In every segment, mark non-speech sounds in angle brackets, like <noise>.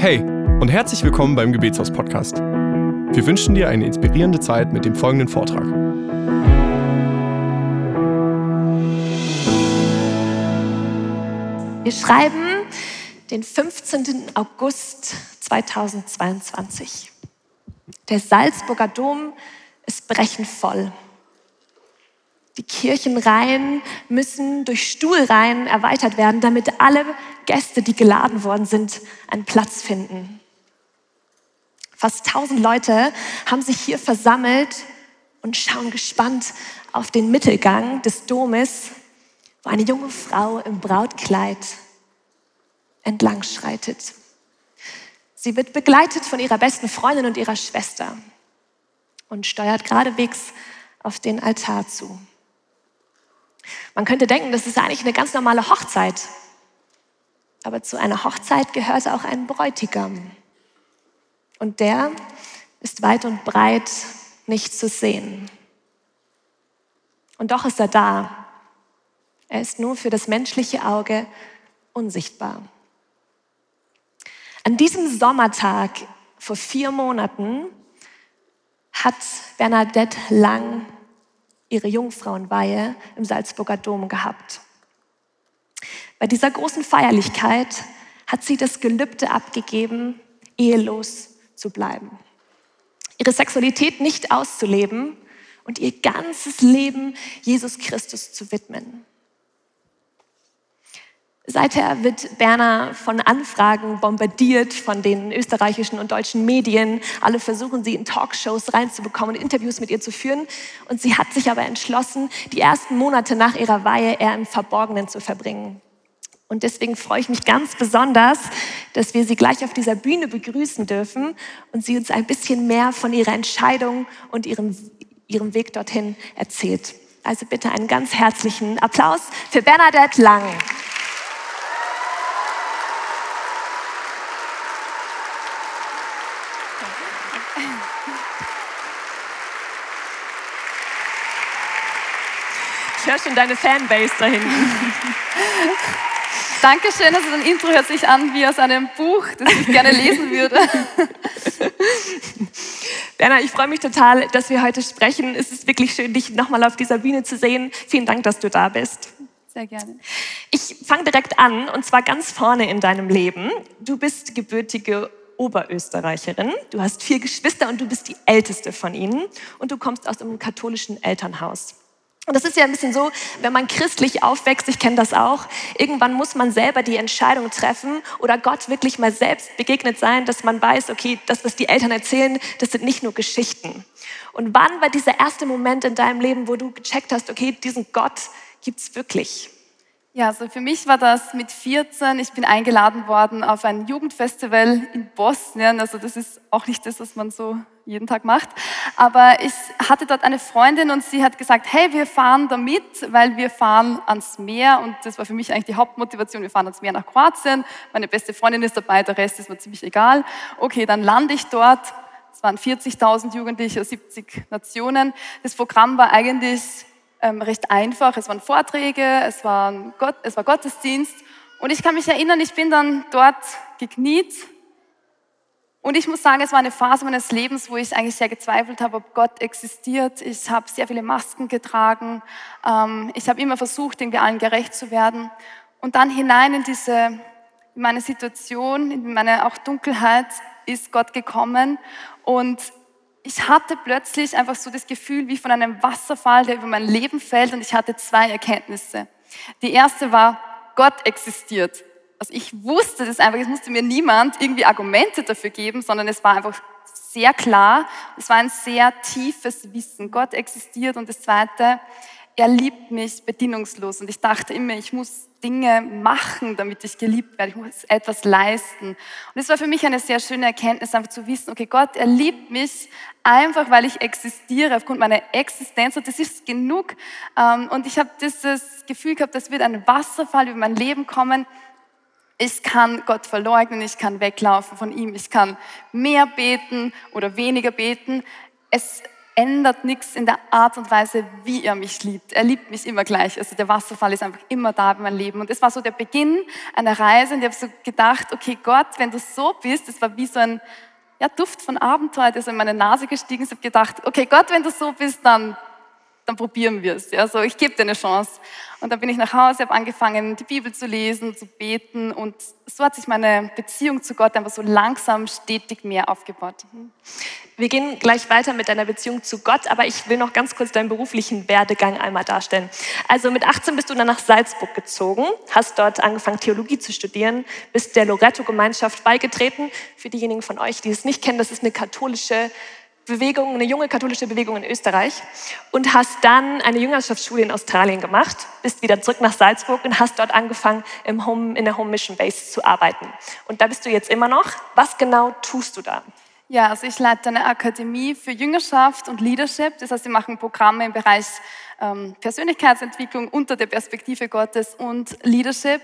Hey und herzlich willkommen beim Gebetshaus Podcast. Wir wünschen dir eine inspirierende Zeit mit dem folgenden Vortrag. Wir schreiben den 15. August 2022. Der Salzburger Dom ist brechend voll. Die Kirchenreihen müssen durch Stuhlreihen erweitert werden, damit alle Gäste, die geladen worden sind, einen Platz finden. Fast tausend Leute haben sich hier versammelt und schauen gespannt auf den Mittelgang des Domes, wo eine junge Frau im Brautkleid entlang schreitet. Sie wird begleitet von ihrer besten Freundin und ihrer Schwester und steuert geradewegs auf den Altar zu. Man könnte denken, das ist eigentlich eine ganz normale Hochzeit. Aber zu einer Hochzeit gehört auch ein Bräutigam. Und der ist weit und breit nicht zu sehen. Und doch ist er da. Er ist nur für das menschliche Auge unsichtbar. An diesem Sommertag vor vier Monaten hat Bernadette Lang ihre Jungfrauenweihe im Salzburger Dom gehabt. Bei dieser großen Feierlichkeit hat sie das Gelübde abgegeben, ehelos zu bleiben, ihre Sexualität nicht auszuleben und ihr ganzes Leben Jesus Christus zu widmen. Seither wird Berner von Anfragen bombardiert von den österreichischen und deutschen Medien. Alle versuchen sie in Talkshows reinzubekommen und Interviews mit ihr zu führen. Und sie hat sich aber entschlossen, die ersten Monate nach ihrer Weihe eher im Verborgenen zu verbringen. Und deswegen freue ich mich ganz besonders, dass wir sie gleich auf dieser Bühne begrüßen dürfen und sie uns ein bisschen mehr von ihrer Entscheidung und ihrem, ihrem Weg dorthin erzählt. Also bitte einen ganz herzlichen Applaus für Bernadette Lang. Ich höre schon deine Fanbase da hinten. <laughs> Dankeschön, also dein Intro hört sich an wie aus einem Buch, das ich gerne lesen würde. <laughs> Berna, ich freue mich total, dass wir heute sprechen. Es ist wirklich schön, dich nochmal auf dieser Bühne zu sehen. Vielen Dank, dass du da bist. Sehr gerne. Ich fange direkt an und zwar ganz vorne in deinem Leben. Du bist gebürtige Oberösterreicherin. Du hast vier Geschwister und du bist die älteste von ihnen und du kommst aus einem katholischen Elternhaus. Und das ist ja ein bisschen so, wenn man christlich aufwächst, ich kenne das auch, irgendwann muss man selber die Entscheidung treffen oder Gott wirklich mal selbst begegnet sein, dass man weiß, okay, das, was die Eltern erzählen, das sind nicht nur Geschichten. Und wann war dieser erste Moment in deinem Leben, wo du gecheckt hast, okay, diesen Gott gibt's wirklich? Ja, also für mich war das mit 14. Ich bin eingeladen worden auf ein Jugendfestival in Bosnien. Also das ist auch nicht das, was man so jeden Tag macht. Aber ich hatte dort eine Freundin und sie hat gesagt, hey, wir fahren da mit, weil wir fahren ans Meer. Und das war für mich eigentlich die Hauptmotivation. Wir fahren ans Meer nach Kroatien. Meine beste Freundin ist dabei, der Rest ist mir ziemlich egal. Okay, dann lande ich dort. Es waren 40.000 Jugendliche aus 70 Nationen. Das Programm war eigentlich ähm, recht einfach. Es waren Vorträge, es war, Gott, es war Gottesdienst. Und ich kann mich erinnern, ich bin dann dort gekniet. Und ich muss sagen, es war eine Phase meines Lebens, wo ich eigentlich sehr gezweifelt habe, ob Gott existiert. Ich habe sehr viele Masken getragen. Ähm, ich habe immer versucht, irgendwie allen gerecht zu werden. Und dann hinein in diese, in meine Situation, in meine auch Dunkelheit ist Gott gekommen. Und ich hatte plötzlich einfach so das Gefühl wie von einem Wasserfall, der über mein Leben fällt und ich hatte zwei Erkenntnisse. Die erste war, Gott existiert. Also ich wusste das einfach, es musste mir niemand irgendwie Argumente dafür geben, sondern es war einfach sehr klar, es war ein sehr tiefes Wissen. Gott existiert und das zweite, er liebt mich bedingungslos. Und ich dachte immer, ich muss Dinge machen, damit ich geliebt werde. Ich muss etwas leisten. Und es war für mich eine sehr schöne Erkenntnis, einfach zu wissen, okay, Gott, er liebt mich einfach, weil ich existiere, aufgrund meiner Existenz. Und das ist genug. Ähm, und ich habe dieses Gefühl gehabt, das wird ein Wasserfall über mein Leben kommen. Ich kann Gott verleugnen, ich kann weglaufen von ihm, ich kann mehr beten oder weniger beten. Es ändert nichts in der Art und Weise, wie er mich liebt. Er liebt mich immer gleich. Also der Wasserfall ist einfach immer da in meinem Leben. Und das war so der Beginn einer Reise. Und ich habe so gedacht, okay Gott, wenn du so bist, das war wie so ein ja, Duft von Abenteuer, der so in meine Nase gestiegen ist. Ich habe gedacht, okay Gott, wenn du so bist, dann dann probieren wir es. Ja, so, ich gebe dir eine Chance. Und dann bin ich nach Hause, habe angefangen, die Bibel zu lesen, zu beten und so hat sich meine Beziehung zu Gott einfach so langsam, stetig mehr aufgebaut. Wir gehen gleich weiter mit deiner Beziehung zu Gott, aber ich will noch ganz kurz deinen beruflichen Werdegang einmal darstellen. Also mit 18 bist du dann nach Salzburg gezogen, hast dort angefangen, Theologie zu studieren, bist der Loretto-Gemeinschaft beigetreten. Für diejenigen von euch, die es nicht kennen, das ist eine katholische Bewegung, eine junge katholische Bewegung in Österreich und hast dann eine Jüngerschaftsschule in Australien gemacht, bist wieder zurück nach Salzburg und hast dort angefangen, im Home, in der Home Mission Base zu arbeiten. Und da bist du jetzt immer noch. Was genau tust du da? Ja, also ich leite eine Akademie für Jüngerschaft und Leadership. Das heißt, wir machen Programme im Bereich ähm, Persönlichkeitsentwicklung unter der Perspektive Gottes und Leadership.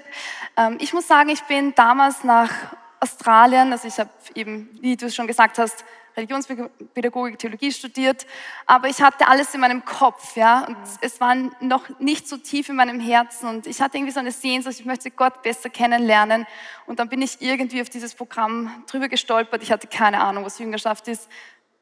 Ähm, ich muss sagen, ich bin damals nach Australien, also ich habe eben, wie du schon gesagt hast, Religionspädagogik, Theologie studiert, aber ich hatte alles in meinem Kopf, ja, und es war noch nicht so tief in meinem Herzen und ich hatte irgendwie so eine Sehnsucht, ich möchte Gott besser kennenlernen und dann bin ich irgendwie auf dieses Programm drüber gestolpert, ich hatte keine Ahnung, was Jüngerschaft ist,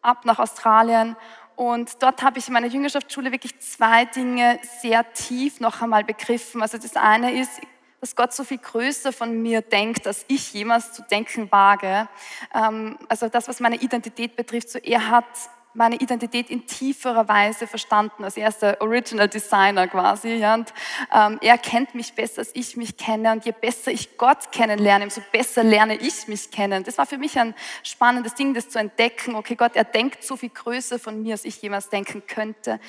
ab nach Australien und dort habe ich in meiner Jüngerschaftsschule wirklich zwei Dinge sehr tief noch einmal begriffen. Also das eine ist, dass Gott so viel größer von mir denkt, als ich jemals zu denken wage. Ähm, also das, was meine Identität betrifft, so er hat meine Identität in tieferer Weise verstanden. Also er ist der Original Designer quasi. Und ähm, er kennt mich besser, als ich mich kenne. Und je besser ich Gott kennenlerne, umso besser lerne ich mich kennen. Das war für mich ein spannendes Ding, das zu entdecken. Okay, Gott, er denkt so viel größer von mir, als ich jemals denken könnte.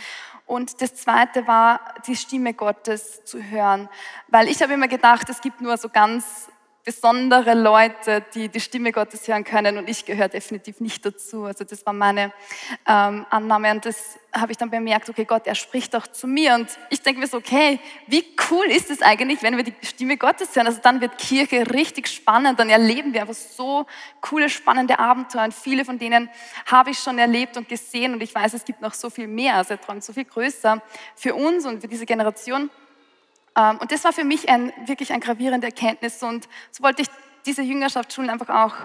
Und das Zweite war, die Stimme Gottes zu hören. Weil ich habe immer gedacht, es gibt nur so ganz besondere Leute, die die Stimme Gottes hören können. Und ich gehöre definitiv nicht dazu. Also das war meine ähm, Annahme. Und das habe ich dann bemerkt, okay, Gott, er spricht auch zu mir. Und ich denke mir so, okay, wie cool ist es eigentlich, wenn wir die Stimme Gottes hören? Also dann wird Kirche richtig spannend, dann erleben wir einfach so coole, spannende Abenteuer. Und viele von denen habe ich schon erlebt und gesehen. Und ich weiß, es gibt noch so viel mehr, also er träumt so viel größer für uns und für diese Generation. Ähm, und das war für mich ein, wirklich ein gravierende Erkenntnis. Und so wollte ich diese Jüngerschaftsschulen einfach auch,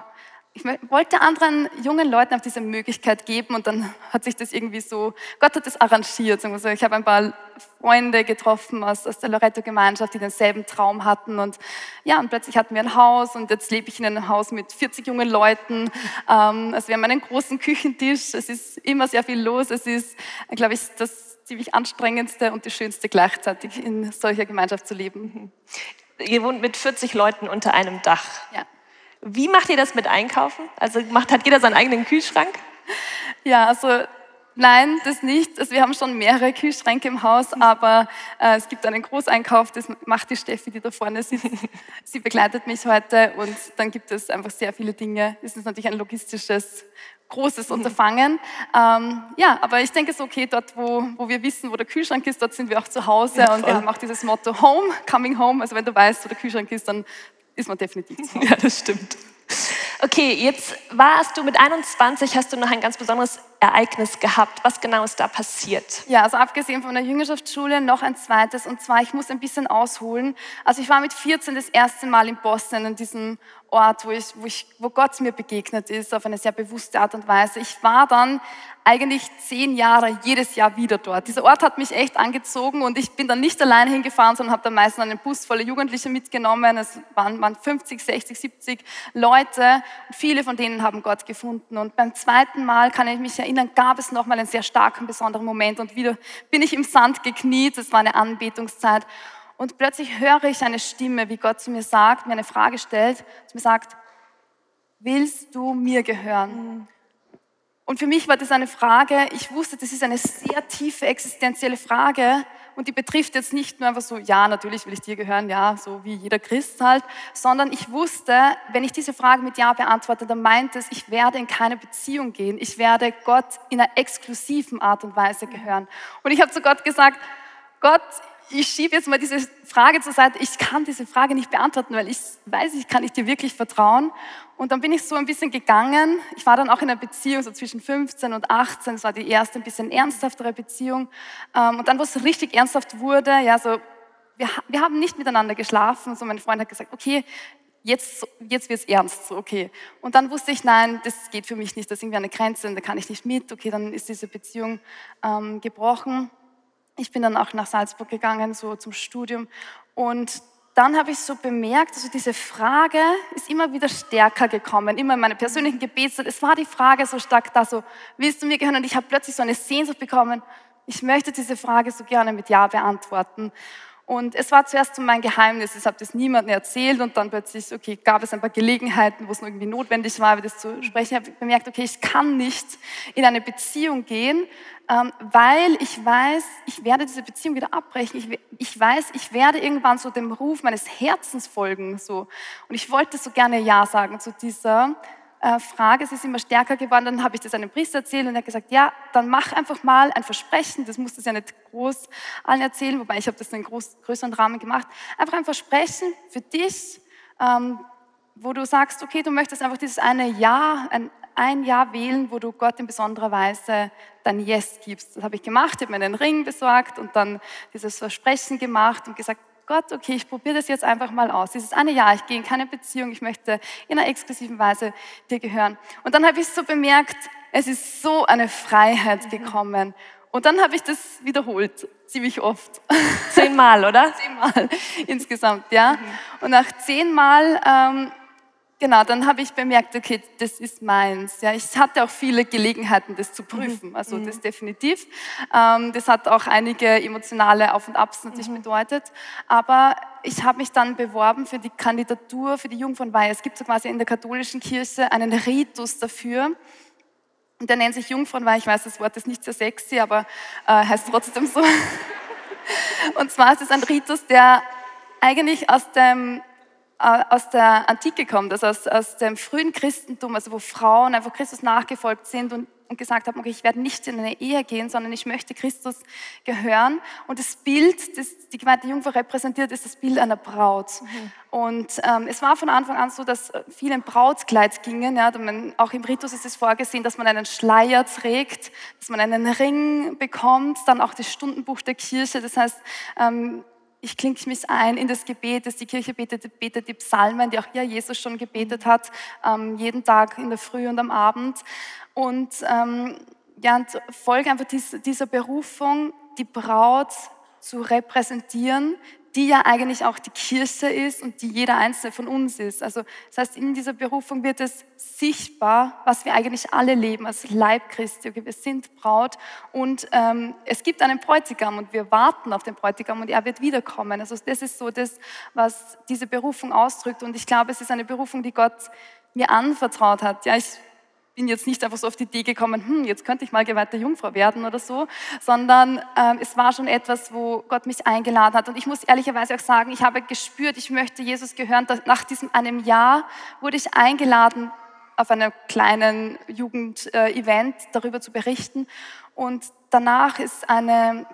ich wollte anderen jungen Leuten auch diese Möglichkeit geben und dann hat sich das irgendwie so, Gott hat das arrangiert. Also ich habe ein paar Freunde getroffen aus, aus der Loretto-Gemeinschaft, die denselben Traum hatten und ja, und plötzlich hatten wir ein Haus und jetzt lebe ich in einem Haus mit 40 jungen Leuten. Ähm, also wir haben einen großen Küchentisch, es ist immer sehr viel los, es ist, glaube ich, das ziemlich anstrengendste und die schönste gleichzeitig in solcher Gemeinschaft zu leben. Ihr wohnt mit 40 Leuten unter einem Dach. Ja. Wie macht ihr das mit Einkaufen? Also macht, hat jeder seinen eigenen Kühlschrank? Ja, also Nein, das nicht. Also wir haben schon mehrere Kühlschränke im Haus, aber äh, es gibt einen Großeinkauf, das macht die Steffi, die da vorne sitzt. <laughs> Sie begleitet mich heute und dann gibt es einfach sehr viele Dinge. Es ist natürlich ein logistisches großes. <laughs> Unterfangen. Ähm, ja, aber ich denke es ist okay, dort wo, wo wir wissen, wo der Kühlschrank ist, dort sind wir auch zu Hause ja, und wir haben auch dieses Motto Home, Coming Home. Also wenn du weißt, wo der Kühlschrank ist, dann ist man definitiv zu Hause. Ja, das stimmt. Okay, jetzt warst du mit 21, hast du noch ein ganz besonderes Ereignis gehabt. Was genau ist da passiert? Ja, also abgesehen von der Jüngerschaftsschule noch ein zweites und zwar, ich muss ein bisschen ausholen. Also ich war mit 14 das erste Mal in Boston, in diesem Ort, wo, ich, wo, ich, wo Gott mir begegnet ist, auf eine sehr bewusste Art und Weise. Ich war dann eigentlich zehn Jahre jedes Jahr wieder dort. Dieser Ort hat mich echt angezogen und ich bin dann nicht alleine hingefahren, sondern habe dann meistens einen Bus voller Jugendliche mitgenommen. Es waren, waren 50, 60, 70 Leute. Viele von denen haben Gott gefunden. Und beim zweiten Mal kann ich mich erinnern, gab es nochmal einen sehr starken, besonderen Moment und wieder bin ich im Sand gekniet. Es war eine Anbetungszeit. Und plötzlich höre ich eine Stimme, wie Gott zu mir sagt, mir eine Frage stellt, zu mir sagt, willst du mir gehören? Und für mich war das eine Frage, ich wusste, das ist eine sehr tiefe existenzielle Frage und die betrifft jetzt nicht nur einfach so, ja, natürlich will ich dir gehören, ja, so wie jeder Christ halt, sondern ich wusste, wenn ich diese Frage mit Ja beantworte, dann meint es, ich werde in keine Beziehung gehen, ich werde Gott in einer exklusiven Art und Weise gehören. Und ich habe zu Gott gesagt, Gott, ich schiebe jetzt mal diese Frage zur Seite. Ich kann diese Frage nicht beantworten, weil ich weiß, ich kann ich dir wirklich vertrauen. Und dann bin ich so ein bisschen gegangen. Ich war dann auch in einer Beziehung, so zwischen 15 und 18. Das war die erste ein bisschen ernsthaftere Beziehung. Ähm, und dann, wo es richtig ernsthaft wurde, ja, so, wir, wir haben nicht miteinander geschlafen. So, mein Freund hat gesagt, okay, jetzt, jetzt wird es ernst, so, okay. Und dann wusste ich, nein, das geht für mich nicht, das ist irgendwie eine Grenze und da kann ich nicht mit. Okay, dann ist diese Beziehung ähm, gebrochen. Ich bin dann auch nach Salzburg gegangen, so zum Studium. Und dann habe ich so bemerkt, also diese Frage ist immer wieder stärker gekommen, immer in meiner persönlichen Gebetszeit. Es war die Frage so stark da, so, willst du mir gehören? Und ich habe plötzlich so eine Sehnsucht bekommen, ich möchte diese Frage so gerne mit Ja beantworten. Und es war zuerst so mein Geheimnis, ich habe das niemandem erzählt und dann plötzlich, okay, gab es ein paar Gelegenheiten, wo es irgendwie notwendig war, über das zu sprechen. Ich habe bemerkt, okay, ich kann nicht in eine Beziehung gehen, ähm, weil ich weiß, ich werde diese Beziehung wieder abbrechen. Ich, ich weiß, ich werde irgendwann so dem Ruf meines Herzens folgen. So. Und ich wollte so gerne Ja sagen zu dieser Frage, es ist immer stärker geworden, dann habe ich das einem Priester erzählt und er hat gesagt, ja, dann mach einfach mal ein Versprechen, das musste ich ja nicht groß allen erzählen, wobei ich habe das in einem groß, größeren Rahmen gemacht, einfach ein Versprechen für dich, ähm, wo du sagst, okay, du möchtest einfach dieses eine Jahr, ein, ein Jahr wählen, wo du Gott in besonderer Weise dein Yes gibst. Das habe ich gemacht, ich habe mir einen Ring besorgt und dann dieses Versprechen gemacht und gesagt, Gott, okay, ich probiere das jetzt einfach mal aus. Dieses eine Jahr, ich gehe in keine Beziehung, ich möchte in einer exklusiven Weise dir gehören. Und dann habe ich so bemerkt, es ist so eine Freiheit mhm. gekommen. Und dann habe ich das wiederholt, ziemlich oft. Zehnmal, oder? <laughs> Zehnmal insgesamt, ja. Mhm. Und nach zehnmal ähm, Genau, dann habe ich bemerkt, okay, das ist meins. Ja, ich hatte auch viele Gelegenheiten, das zu prüfen, mhm. also mhm. das definitiv. Ähm, das hat auch einige emotionale Auf und Abs natürlich mhm. bedeutet. Aber ich habe mich dann beworben für die Kandidatur für die Jungfrauenweihe. Es gibt so quasi in der katholischen Kirche einen Ritus dafür. Und der nennt sich Jungfrauenweihe. Ich weiß, das Wort ist nicht sehr sexy, aber äh, heißt trotzdem so. <laughs> und zwar ist es ein Ritus, der eigentlich aus dem aus der Antike kommt, also aus, aus dem frühen Christentum, also wo Frauen einfach Christus nachgefolgt sind und, und gesagt haben, okay, ich werde nicht in eine Ehe gehen, sondern ich möchte Christus gehören. Und das Bild, das die gemeinte Jungfrau repräsentiert, ist das Bild einer Braut. Mhm. Und ähm, es war von Anfang an so, dass viele im Brautkleid gingen. Ja, man, auch im Ritus ist es vorgesehen, dass man einen Schleier trägt, dass man einen Ring bekommt, dann auch das Stundenbuch der Kirche. Das heißt, ähm, ich klinke mich ein in das Gebet, das die Kirche betet, betet die Psalmen, die auch ja Jesus schon gebetet hat, ähm, jeden Tag in der Früh und am Abend. Und ähm, ja, und folge einfach dies, dieser Berufung, die Braut zu repräsentieren, die ja eigentlich auch die Kirche ist und die jeder einzelne von uns ist. Also das heißt, in dieser Berufung wird es sichtbar, was wir eigentlich alle leben als Leib Christi. Okay, wir sind Braut und ähm, es gibt einen Bräutigam und wir warten auf den Bräutigam und er wird wiederkommen. Also das ist so das, was diese Berufung ausdrückt und ich glaube, es ist eine Berufung, die Gott mir anvertraut hat. Ja, ich bin jetzt nicht einfach so auf die Idee gekommen, hm, jetzt könnte ich mal geweihte Jungfrau werden oder so, sondern ähm, es war schon etwas, wo Gott mich eingeladen hat. Und ich muss ehrlicherweise auch sagen, ich habe gespürt, ich möchte Jesus gehören. Nach diesem einem Jahr wurde ich eingeladen, auf einem kleinen Jugendevent darüber zu berichten. Und danach ist eine,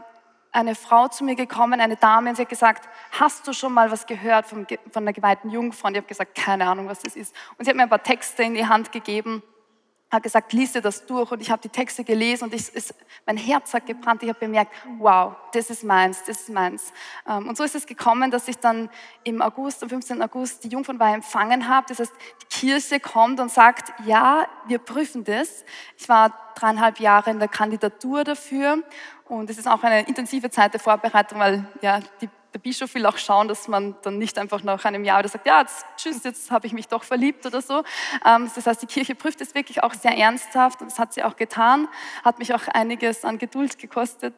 eine Frau zu mir gekommen, eine Dame, und sie hat gesagt, hast du schon mal was gehört von, von einer geweihten Jungfrau? Und ich habe gesagt, keine Ahnung, was das ist. Und sie hat mir ein paar Texte in die Hand gegeben hat gesagt, lies dir das durch und ich habe die Texte gelesen und ich, es, mein Herz hat gebrannt. Ich habe bemerkt, wow, das ist meins, das ist meins. Ähm, und so ist es gekommen, dass ich dann im August, am 15. August die Jungfrauenweihe empfangen habe. Das heißt, die Kirche kommt und sagt, ja, wir prüfen das. Ich war dreieinhalb Jahre in der Kandidatur dafür und es ist auch eine intensive Zeit der Vorbereitung, weil ja, die der Bischof will auch schauen, dass man dann nicht einfach nach einem Jahr oder sagt, ja, jetzt, tschüss, jetzt habe ich mich doch verliebt oder so. Ähm, das heißt, die Kirche prüft es wirklich auch sehr ernsthaft und das hat sie auch getan, hat mich auch einiges an Geduld gekostet.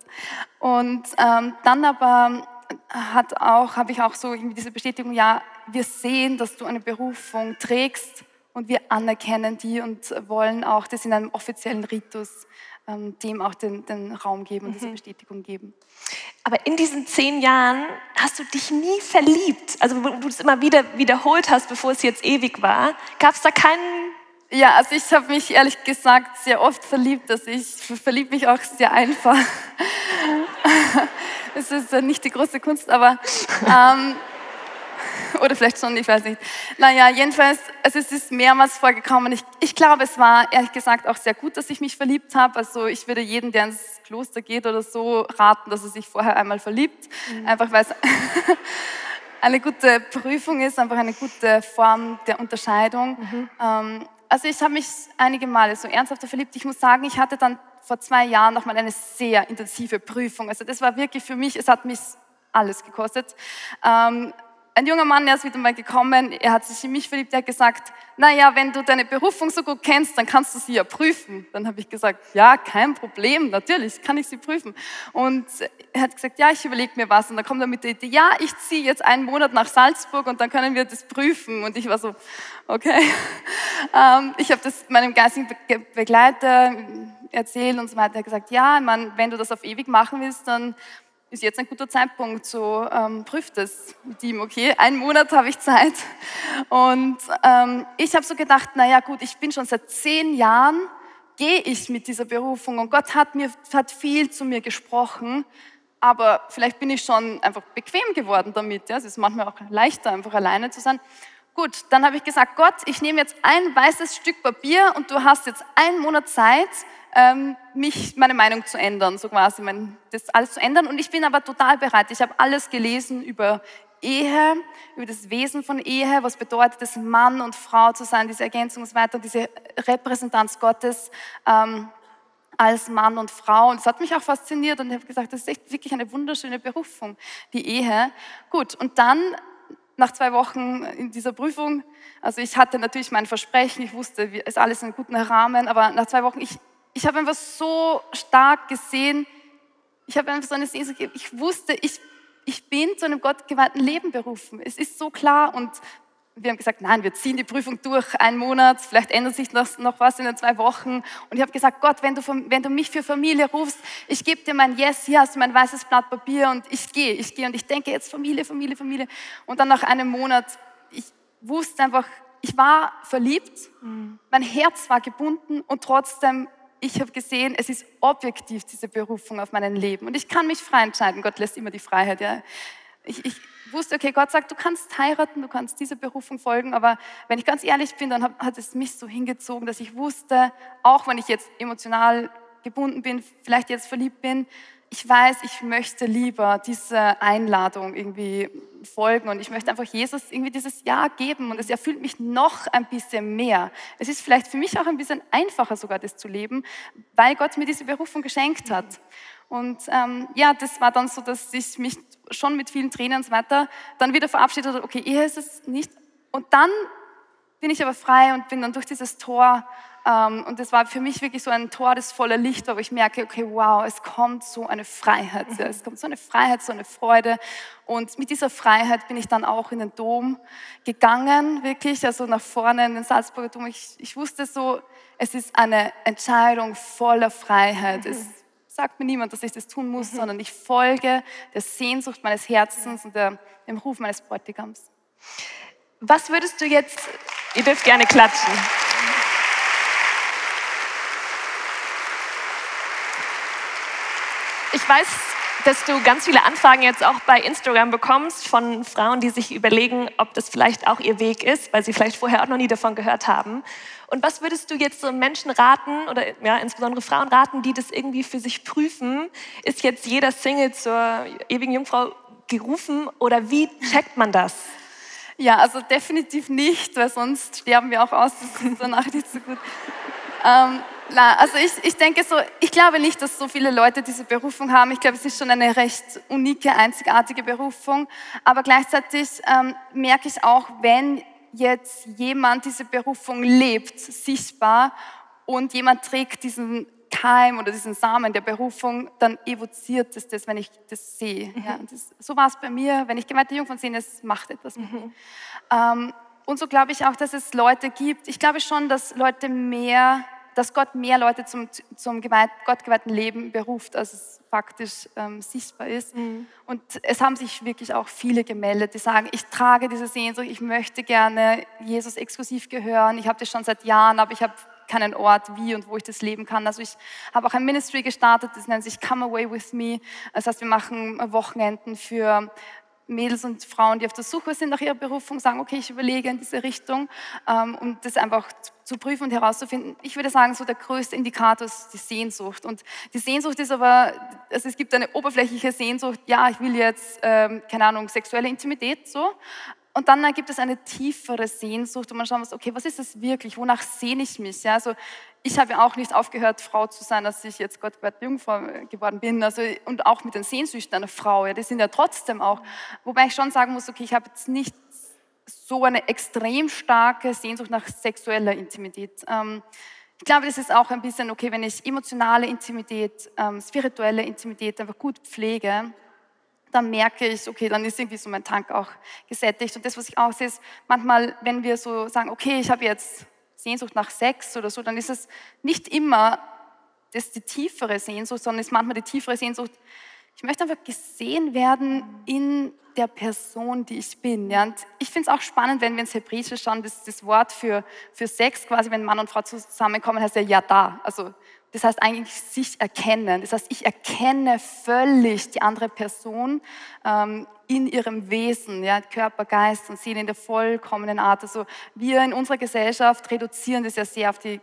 Und ähm, dann aber hat auch, habe ich auch so diese Bestätigung, ja, wir sehen, dass du eine Berufung trägst und wir anerkennen die und wollen auch das in einem offiziellen Ritus dem auch den, den, Raum geben und mhm. diese Bestätigung geben. Aber in diesen zehn Jahren hast du dich nie verliebt, also wo du es immer wieder wiederholt hast, bevor es jetzt ewig war. Gab es da keinen ja, also ich habe mich ehrlich gesagt sehr oft verliebt. Also ich verliebe mich auch sehr einfach. <laughs> es ist nicht die große Kunst, aber ähm, <laughs> oder vielleicht schon, ich weiß nicht. Naja, jedenfalls, also es ist mehrmals vorgekommen. Ich, ich glaube, es war ehrlich gesagt auch sehr gut, dass ich mich verliebt habe. Also ich würde jedem, der ins Kloster geht oder so, raten, dass er sich vorher einmal verliebt. Mhm. Einfach weil es <laughs> eine gute Prüfung ist, einfach eine gute Form der Unterscheidung. Mhm. Ähm, also ich habe mich einige Male so ernsthafter verliebt. Ich muss sagen, ich hatte dann vor zwei Jahren nochmal eine sehr intensive Prüfung. Also das war wirklich für mich, es hat mich alles gekostet. Ähm, ein junger Mann, der ist wieder mal gekommen, er hat sich in mich verliebt, er hat gesagt, naja, wenn du deine Berufung so gut kennst, dann kannst du sie ja prüfen. Dann habe ich gesagt, ja, kein Problem, natürlich kann ich sie prüfen. Und er hat gesagt, ja, ich überlege mir was. Und dann kommt er mit der Idee, ja, ich ziehe jetzt einen Monat nach Salzburg und dann können wir das prüfen. Und ich war so, okay. <laughs> Ähm, ich habe das meinem geistigen Begleiter erzählt und so weiter. Er hat gesagt, ja, man, wenn du das auf ewig machen willst, dann ist jetzt ein guter Zeitpunkt, so ähm, prüft es mit ihm, okay, einen Monat habe ich Zeit. Und ähm, ich habe so gedacht, naja gut, ich bin schon seit zehn Jahren, gehe ich mit dieser Berufung und Gott hat, mir, hat viel zu mir gesprochen, aber vielleicht bin ich schon einfach bequem geworden damit. Ja? Es ist manchmal auch leichter, einfach alleine zu sein. Gut, dann habe ich gesagt, Gott, ich nehme jetzt ein weißes Stück Papier und du hast jetzt einen Monat Zeit, mich, meine Meinung zu ändern, so quasi, mein, das alles zu ändern. Und ich bin aber total bereit. Ich habe alles gelesen über Ehe, über das Wesen von Ehe, was bedeutet es, Mann und Frau zu sein, diese Ergänzung und so weiter, diese Repräsentanz Gottes ähm, als Mann und Frau. Und das hat mich auch fasziniert und ich habe gesagt, das ist echt wirklich eine wunderschöne Berufung, die Ehe. Gut, und dann nach zwei Wochen in dieser Prüfung, also ich hatte natürlich mein Versprechen, ich wusste, es ist alles in einem guten Rahmen, aber nach zwei Wochen, ich, ich habe einfach so stark gesehen, ich habe einfach so eine Sehnsucht, ich wusste, ich, ich bin zu einem gottgeweihten Leben berufen. Es ist so klar und wir haben gesagt, nein, wir ziehen die Prüfung durch, einen Monat, vielleicht ändert sich noch, noch was in den zwei Wochen. Und ich habe gesagt, Gott, wenn du, wenn du mich für Familie rufst, ich gebe dir mein Yes, hier hast du mein weißes Blatt Papier und ich gehe, ich gehe und ich denke jetzt Familie, Familie, Familie. Und dann nach einem Monat, ich wusste einfach, ich war verliebt, mhm. mein Herz war gebunden und trotzdem ich habe gesehen, es ist objektiv diese Berufung auf mein Leben und ich kann mich frei entscheiden. Gott lässt immer die Freiheit. Ja. Ich, ich wusste, okay, Gott sagt, du kannst heiraten, du kannst dieser Berufung folgen, aber wenn ich ganz ehrlich bin, dann hat, hat es mich so hingezogen, dass ich wusste, auch wenn ich jetzt emotional gebunden bin, vielleicht jetzt verliebt bin, ich weiß, ich möchte lieber dieser Einladung irgendwie folgen und ich möchte einfach Jesus irgendwie dieses Ja geben und es erfüllt mich noch ein bisschen mehr. Es ist vielleicht für mich auch ein bisschen einfacher sogar, das zu leben, weil Gott mir diese Berufung geschenkt hat. Und ähm, ja, das war dann so, dass ich mich schon mit vielen Tränen und so weiter dann wieder verabschiedet habe, okay, Ehe ist es nicht. Und dann bin ich aber frei und bin dann durch dieses Tor und das war für mich wirklich so ein Tor, das voller Licht war, wo ich merke, okay, wow, es kommt so eine Freiheit. Ja, es kommt so eine Freiheit, so eine Freude. Und mit dieser Freiheit bin ich dann auch in den Dom gegangen, wirklich, also nach vorne in den Salzburger Dom. Ich, ich wusste so, es ist eine Entscheidung voller Freiheit. Es sagt mir niemand, dass ich das tun muss, sondern ich folge der Sehnsucht meines Herzens und der, dem Ruf meines Bräutigams. Was würdest du jetzt, ihr dürft gerne klatschen. Ich weiß, dass du ganz viele Anfragen jetzt auch bei Instagram bekommst von Frauen, die sich überlegen, ob das vielleicht auch ihr Weg ist, weil sie vielleicht vorher auch noch nie davon gehört haben. Und was würdest du jetzt so Menschen raten oder ja, insbesondere Frauen raten, die das irgendwie für sich prüfen? Ist jetzt jeder Single zur ewigen Jungfrau gerufen oder wie checkt man das? Ja, also definitiv nicht, weil sonst sterben wir auch aus. Das ist danach nicht so gut. Ähm, na, also ich, ich denke so, ich glaube nicht, dass so viele Leute diese Berufung haben. Ich glaube, es ist schon eine recht unike, einzigartige Berufung. Aber gleichzeitig ähm, merke ich auch, wenn jetzt jemand diese Berufung lebt, sichtbar, und jemand trägt diesen Keim oder diesen Samen der Berufung, dann evoziert es das, wenn ich das sehe. Mhm. Ja, das, so war es bei mir, wenn ich gemeinte Jungfern sehe, es macht etwas mit mir. Mhm. Ähm, und so glaube ich auch, dass es Leute gibt. Ich glaube schon, dass Leute mehr dass Gott mehr Leute zum, zum gottgeweihten Leben beruft, als es faktisch ähm, sichtbar ist. Mhm. Und es haben sich wirklich auch viele gemeldet, die sagen, ich trage diese Sehnsucht, ich möchte gerne Jesus exklusiv gehören, ich habe das schon seit Jahren, aber ich habe keinen Ort, wie und wo ich das leben kann. Also ich habe auch ein Ministry gestartet, das nennt sich Come Away With Me. Das heißt, wir machen Wochenenden für Mädels und Frauen, die auf der Suche sind nach ihrer Berufung, sagen, okay, ich überlege in diese Richtung, ähm, um das einfach zu prüfen und herauszufinden. Ich würde sagen, so der größte Indikator ist die Sehnsucht. Und die Sehnsucht ist aber, also es gibt eine oberflächliche Sehnsucht, ja, ich will jetzt, ähm, keine Ahnung, sexuelle Intimität, so. Und dann gibt es eine tiefere Sehnsucht, wo man muss, okay, was ist das wirklich? Wonach sehne ich mich? Ja, also ich habe ja auch nicht aufgehört, Frau zu sein, als ich jetzt Gott bei Jungfrau geworden bin. Also, und auch mit den Sehnsüchten einer Frau, ja, die sind ja trotzdem auch. Wobei ich schon sagen muss, okay, ich habe jetzt nicht so eine extrem starke Sehnsucht nach sexueller Intimität. Ähm, ich glaube, das ist auch ein bisschen okay, wenn ich emotionale Intimität, ähm, spirituelle Intimität einfach gut pflege dann merke ich, okay, dann ist irgendwie so mein Tank auch gesättigt. Und das, was ich auch sehe, ist manchmal, wenn wir so sagen, okay, ich habe jetzt Sehnsucht nach Sex oder so, dann ist es nicht immer das die tiefere Sehnsucht, sondern ist manchmal die tiefere Sehnsucht, ich möchte einfach gesehen werden in der Person, die ich bin. Ja? Und ich finde es auch spannend, wenn wir ins Hebräische schauen, das, das Wort für, für Sex, quasi wenn Mann und Frau zusammenkommen, heißt ja ja da. Also das heißt eigentlich sich erkennen. Das heißt, ich erkenne völlig die andere Person ähm, in ihrem Wesen, ja, Körper, Geist und Seele in der vollkommenen Art. Also wir in unserer Gesellschaft reduzieren das ja sehr auf die,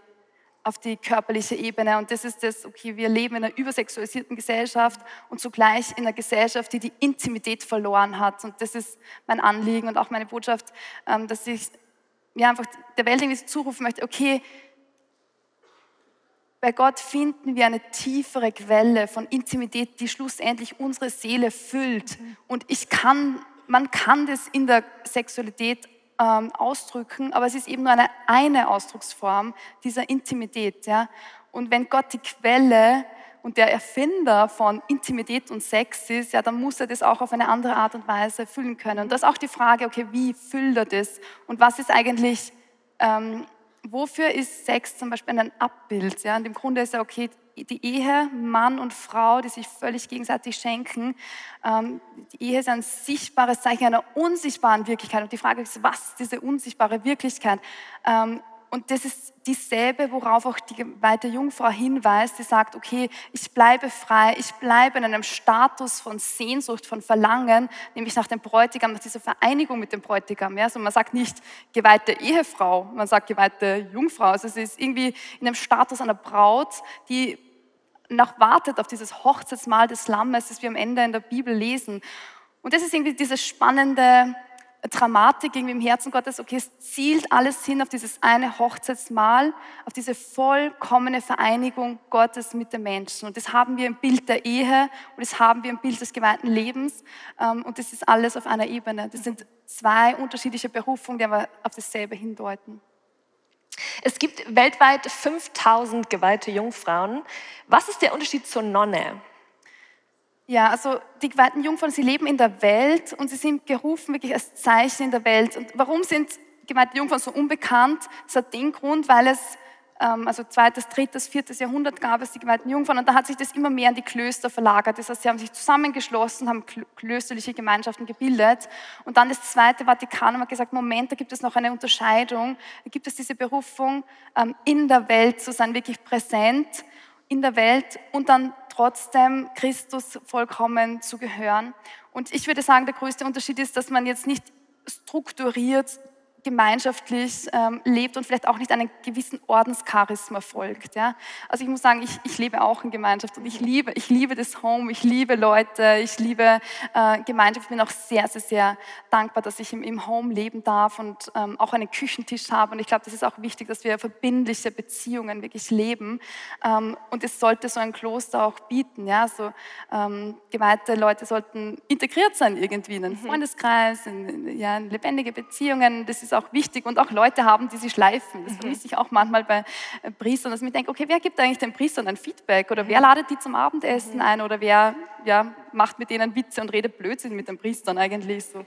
auf die körperliche Ebene. Und das ist das, okay, wir leben in einer übersexualisierten Gesellschaft und zugleich in einer Gesellschaft, die die Intimität verloren hat. Und das ist mein Anliegen und auch meine Botschaft, ähm, dass ich ja, einfach der Welt irgendwie zurufen möchte, okay, bei Gott finden wir eine tiefere Quelle von Intimität, die schlussendlich unsere Seele füllt. Und ich kann, man kann das in der Sexualität ähm, ausdrücken, aber es ist eben nur eine, eine Ausdrucksform dieser Intimität. Ja? Und wenn Gott die Quelle und der Erfinder von Intimität und Sex ist, ja, dann muss er das auch auf eine andere Art und Weise füllen können. Und das ist auch die Frage, okay, wie füllt er das? Und was ist eigentlich ähm, wofür ist Sex zum Beispiel ein Abbild? Ja? Und im Grunde ist ja okay, die Ehe, Mann und Frau, die sich völlig gegenseitig schenken, ähm, die Ehe ist ein sichtbares Zeichen einer unsichtbaren Wirklichkeit. Und die Frage ist, was ist diese unsichtbare Wirklichkeit? Ähm, und das ist dieselbe, worauf auch die geweihte Jungfrau hinweist, die sagt, okay, ich bleibe frei, ich bleibe in einem Status von Sehnsucht, von Verlangen, nämlich nach dem Bräutigam, nach dieser Vereinigung mit dem Bräutigam. Also man sagt nicht geweihte Ehefrau, man sagt geweihte Jungfrau. Also es ist irgendwie in einem Status einer Braut, die noch wartet auf dieses Hochzeitsmahl des Lammes, das wir am Ende in der Bibel lesen. Und das ist irgendwie dieses spannende Dramatik irgendwie im Herzen Gottes, okay, es zielt alles hin auf dieses eine Hochzeitsmahl, auf diese vollkommene Vereinigung Gottes mit den Menschen. Und das haben wir im Bild der Ehe und das haben wir im Bild des geweihten Lebens. Ähm, und das ist alles auf einer Ebene. Das sind zwei unterschiedliche Berufungen, die aber auf dasselbe hindeuten. Es gibt weltweit 5000 geweihte Jungfrauen. Was ist der Unterschied zur Nonne? Ja, also die geweihten Jungfrauen, sie leben in der Welt und sie sind gerufen wirklich als Zeichen in der Welt. Und warum sind geweihte Jungfrauen so unbekannt? Das hat den Grund, weil es ähm, also zweites, drittes, viertes Jahrhundert gab es die geweihten Jungfrauen und da hat sich das immer mehr an die Klöster verlagert. Das heißt, sie haben sich zusammengeschlossen, haben klösterliche Gemeinschaften gebildet und dann das zweite Vatikanum hat gesagt, Moment, da gibt es noch eine Unterscheidung, da gibt es diese Berufung, ähm, in der Welt zu sein, wirklich präsent in der Welt und dann trotzdem Christus vollkommen zu gehören. Und ich würde sagen, der größte Unterschied ist, dass man jetzt nicht strukturiert gemeinschaftlich ähm, lebt und vielleicht auch nicht einem gewissen Ordenscharisma folgt. Ja? Also ich muss sagen, ich, ich lebe auch in Gemeinschaft und ich liebe, ich liebe das Home, ich liebe Leute, ich liebe äh, Gemeinschaft. Ich bin auch sehr, sehr, sehr dankbar, dass ich im, im Home leben darf und ähm, auch einen Küchentisch habe. Und ich glaube, das ist auch wichtig, dass wir verbindliche Beziehungen wirklich leben. Ähm, und es sollte so ein Kloster auch bieten. Ja? So, ähm, geweihte Leute sollten integriert sein irgendwie in einen mhm. Freundeskreis, in, in, ja, in lebendige Beziehungen. Das ist auch wichtig und auch Leute haben, die sie schleifen. Das mhm. vermisse ich auch manchmal bei äh, Priestern, dass ich mir denke, okay, wer gibt eigentlich den Priestern ein Feedback oder wer mhm. ladet die zum Abendessen mhm. ein oder wer ja, macht mit denen Witze und redet Blödsinn mit den Priestern eigentlich so.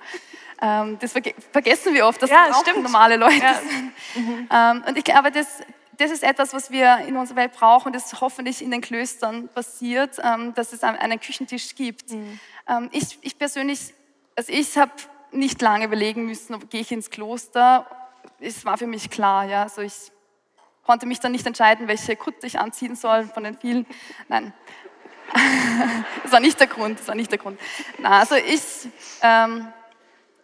Ähm, das verge vergessen wir oft, dass ja, das auch stimmt. normale Leute ja. sind. Mhm. Ähm, und ich glaube, das, das ist etwas, was wir in unserer Welt brauchen, das hoffentlich in den Klöstern passiert, ähm, dass es einen Küchentisch gibt. Mhm. Ähm, ich, ich persönlich, also ich habe nicht lange überlegen müssen, ob gehe ich ins Kloster. Es war für mich klar, ja, also ich konnte mich dann nicht entscheiden, welche Kutte ich anziehen soll von den vielen. Nein, <laughs> das war nicht der Grund, das war nicht der Grund. Na, also ich, ähm,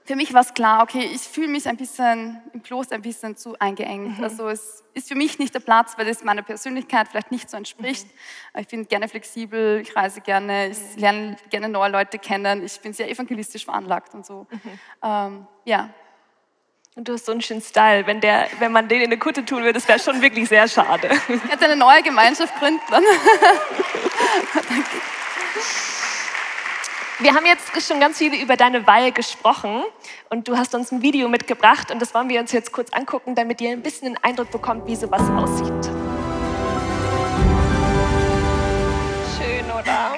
für mich war es klar, okay, ich fühle mich ein bisschen im Kloster ein bisschen zu eingeengt. Mhm. Also es ist für mich nicht der Platz, weil es meiner Persönlichkeit vielleicht nicht so entspricht. Mhm. Ich bin gerne flexibel, ich reise gerne, ich mhm. lerne gerne neue Leute kennen, ich bin sehr evangelistisch veranlagt und so. Mhm. Ähm, ja. Und du hast so einen schönen Style. Wenn, der, wenn man den in eine Kutte tun würde, das wäre schon wirklich sehr schade. Ich hätte eine neue Gemeinschaft gründen. <laughs> Danke. Wir haben jetzt schon ganz viel über deine Weihe gesprochen und du hast uns ein Video mitgebracht und das wollen wir uns jetzt kurz angucken, damit ihr ein bisschen einen Eindruck bekommt, wie sowas aussieht. Schön, oder?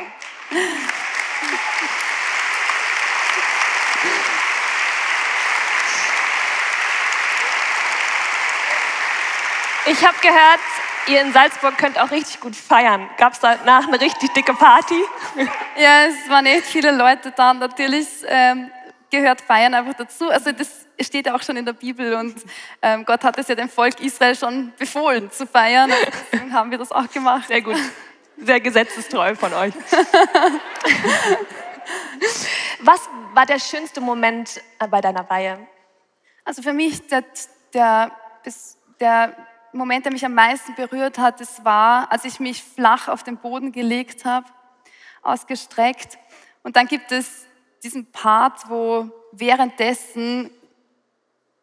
Ich habe gehört, ihr in Salzburg könnt auch richtig gut feiern. Gab es danach eine richtig dicke Party? <laughs> Ja, es waren echt viele Leute da. Natürlich ähm, gehört Feiern einfach dazu. Also das steht ja auch schon in der Bibel und ähm, Gott hat es ja dem Volk Israel schon befohlen zu feiern. Und deswegen haben wir das auch gemacht. Sehr gut. Sehr gesetzestreu von euch. <laughs> Was war der schönste Moment bei deiner Weihe? Also für mich der, der, der Moment, der mich am meisten berührt hat, das war, als ich mich flach auf den Boden gelegt habe, ausgestreckt. Und dann gibt es diesen Part, wo währenddessen,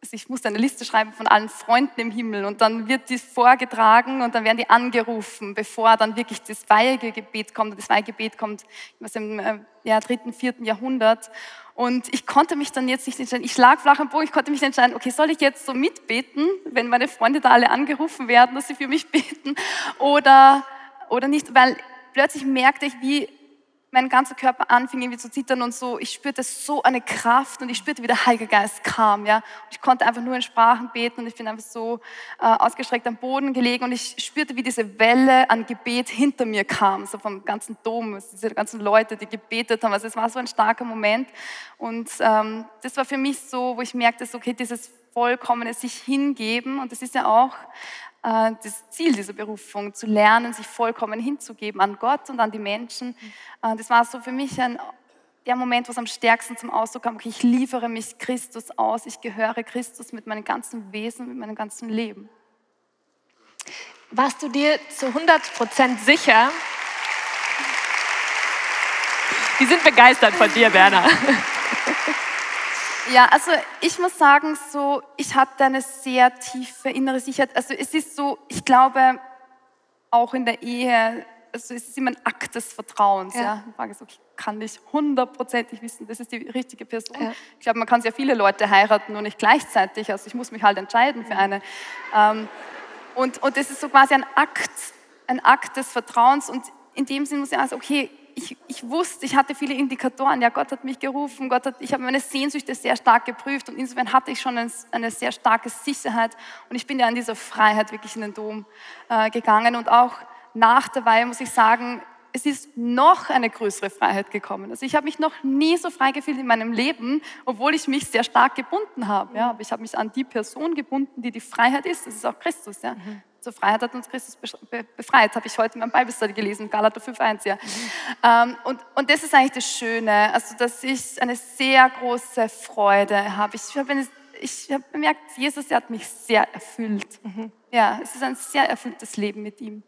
also ich musste eine Liste schreiben von allen Freunden im Himmel und dann wird dies vorgetragen und dann werden die angerufen, bevor dann wirklich das Weihegebet kommt. Das Weihegebet kommt aus dem äh, ja, dritten, vierten Jahrhundert. Und ich konnte mich dann jetzt nicht entscheiden. Ich lag flach am Boden, ich konnte mich entscheiden, okay, soll ich jetzt so mitbeten, wenn meine Freunde da alle angerufen werden, dass sie für mich beten? Oder, oder nicht, weil plötzlich merkte ich, wie mein ganzer Körper anfing irgendwie zu zittern und so. Ich spürte so eine Kraft und ich spürte, wie der Heilige Geist kam. Ja? Und ich konnte einfach nur in Sprachen beten und ich bin einfach so äh, ausgestreckt am Boden gelegen und ich spürte, wie diese Welle an Gebet hinter mir kam, so vom ganzen Dom, diese ganzen Leute, die gebetet haben. Also es war so ein starker Moment und ähm, das war für mich so, wo ich merkte, so, okay, dieses vollkommene sich hingeben und das ist ja auch das Ziel dieser Berufung, zu lernen, sich vollkommen hinzugeben an Gott und an die Menschen. Äh, das war so für mich ein, der Moment, was am stärksten zum Ausdruck kam, okay, ich liefere mich Christus aus, ich gehöre Christus mit meinem ganzen Wesen, mit meinem ganzen Leben. Warst du dir zu 100% sicher? Die sind begeistert von dir, Werner. Ja, also ich muss sagen, so, ich hatte eine sehr tiefe innere Sicherheit. Also es ist so, ich glaube, auch in der Ehe, also es ist immer ein Akt des Vertrauens. Ja. ja. Ich frage so, ich kann nicht hundertprozentig wissen, das ist die richtige Person. Ja. Ich glaube, man kann sehr viele Leute heiraten, nur nicht gleichzeitig. Also ich muss mich halt entscheiden für eine. Ähm, und, und das ist so quasi ein Akt, ein Akt des Vertrauens. Und in dem Sinne muss ich sagen, okay, ich, ich wusste, ich hatte viele Indikatoren. Ja, Gott hat mich gerufen, Gott hat, ich habe meine Sehnsüchte sehr stark geprüft und insofern hatte ich schon eine, sehr starke Sicherheit und ich bin ja an dieser Freiheit wirklich in den Dom äh, gegangen und auch nach der Weihe muss ich sagen, es ist noch eine größere Freiheit gekommen. Also ich habe mich noch nie so frei gefühlt in meinem Leben, obwohl ich mich sehr stark gebunden habe. Ja, aber ich habe mich an die Person gebunden, die die Freiheit ist. Das ist auch Christus. Ja. Mhm. Zur Freiheit hat uns Christus befreit, habe ich heute in meinem Bibelstudy gelesen, Galater 5,1. Ja. Mhm. Und, und das ist eigentlich das Schöne, also dass ich eine sehr große Freude habe. Ich habe ich habe bemerkt, Jesus hat mich sehr erfüllt. Mhm. Ja, es ist ein sehr erfülltes Leben mit ihm.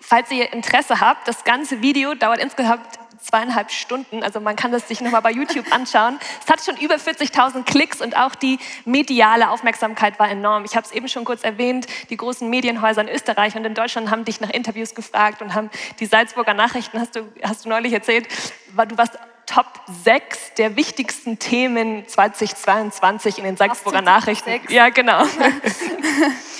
Falls ihr Interesse habt, das ganze Video dauert insgesamt zweieinhalb Stunden. Also man kann das sich nochmal bei YouTube anschauen. Es hat schon über 40.000 Klicks und auch die mediale Aufmerksamkeit war enorm. Ich habe es eben schon kurz erwähnt, die großen Medienhäuser in Österreich und in Deutschland haben dich nach Interviews gefragt und haben die Salzburger Nachrichten, hast du, hast du neulich erzählt, du warst Top 6 der wichtigsten Themen 2022 in den Salzburger Nachrichten. 6. Ja, genau. <laughs>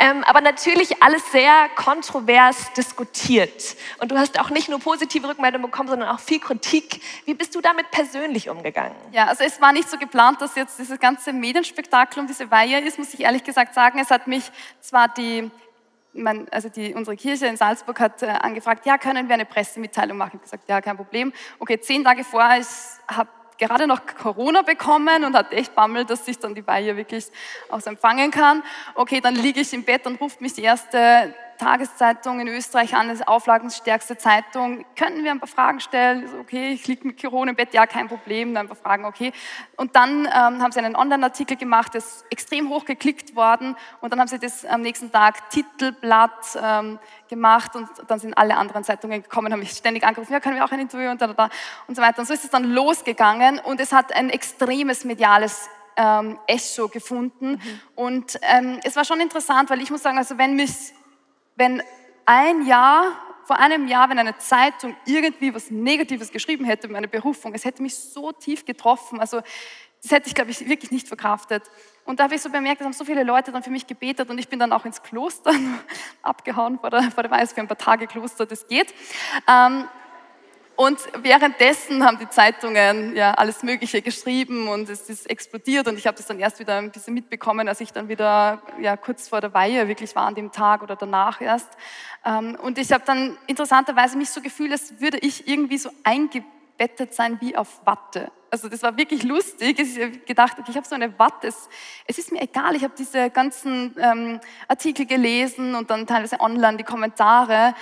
Ähm, aber natürlich alles sehr kontrovers diskutiert. Und du hast auch nicht nur positive Rückmeldungen bekommen, sondern auch viel Kritik. Wie bist du damit persönlich umgegangen? Ja, also es war nicht so geplant, dass jetzt dieses ganze Medienspektakel um diese Weihe ist, muss ich ehrlich gesagt sagen. Es hat mich zwar die man, also die, unsere Kirche in Salzburg hat äh, angefragt, ja, können wir eine Pressemitteilung machen? Ich habe gesagt, ja, kein Problem. Okay, zehn Tage vorher, ich habe gerade noch Corona bekommen und hatte echt Bammel, dass ich dann die Weihe wirklich aus empfangen kann. Okay, dann liege ich im Bett und ruft mich die erste Tageszeitung in Österreich an, das auflagensstärkste Zeitung. Könnten wir ein paar Fragen stellen? Okay, ich liege mit Corona im Bett, ja, kein Problem. Dann ein paar Fragen, okay. Und dann ähm, haben sie einen Online-Artikel gemacht, der ist extrem hoch geklickt worden. Und dann haben sie das am nächsten Tag Titelblatt ähm, gemacht und dann sind alle anderen Zeitungen gekommen, haben mich ständig angerufen, ja, können wir auch ein Interview und da, da, da und so weiter. Und so ist es dann losgegangen und es hat ein extremes mediales ähm, Echo gefunden. Mhm. Und ähm, es war schon interessant, weil ich muss sagen, also wenn mich wenn ein Jahr, vor einem Jahr, wenn eine Zeitung irgendwie was Negatives geschrieben hätte über meine Berufung, es hätte mich so tief getroffen. Also das hätte ich, glaube ich, wirklich nicht verkraftet. Und da habe ich so bemerkt, es haben so viele Leute dann für mich gebetet und ich bin dann auch ins Kloster <laughs> abgehauen vor der, vor der Weiß für ein paar Tage Kloster, das geht. Ähm, und währenddessen haben die Zeitungen ja alles Mögliche geschrieben und es ist explodiert und ich habe das dann erst wieder ein bisschen mitbekommen, als ich dann wieder ja, kurz vor der Weihe wirklich war an dem Tag oder danach erst. Ähm, und ich habe dann interessanterweise mich so gefühlt, als würde ich irgendwie so eingebettet sein wie auf Watte. Also das war wirklich lustig. Ich habe gedacht, okay, ich habe so eine Watte. Es, es, ist mir egal. Ich habe diese ganzen ähm, Artikel gelesen und dann teilweise online die Kommentare.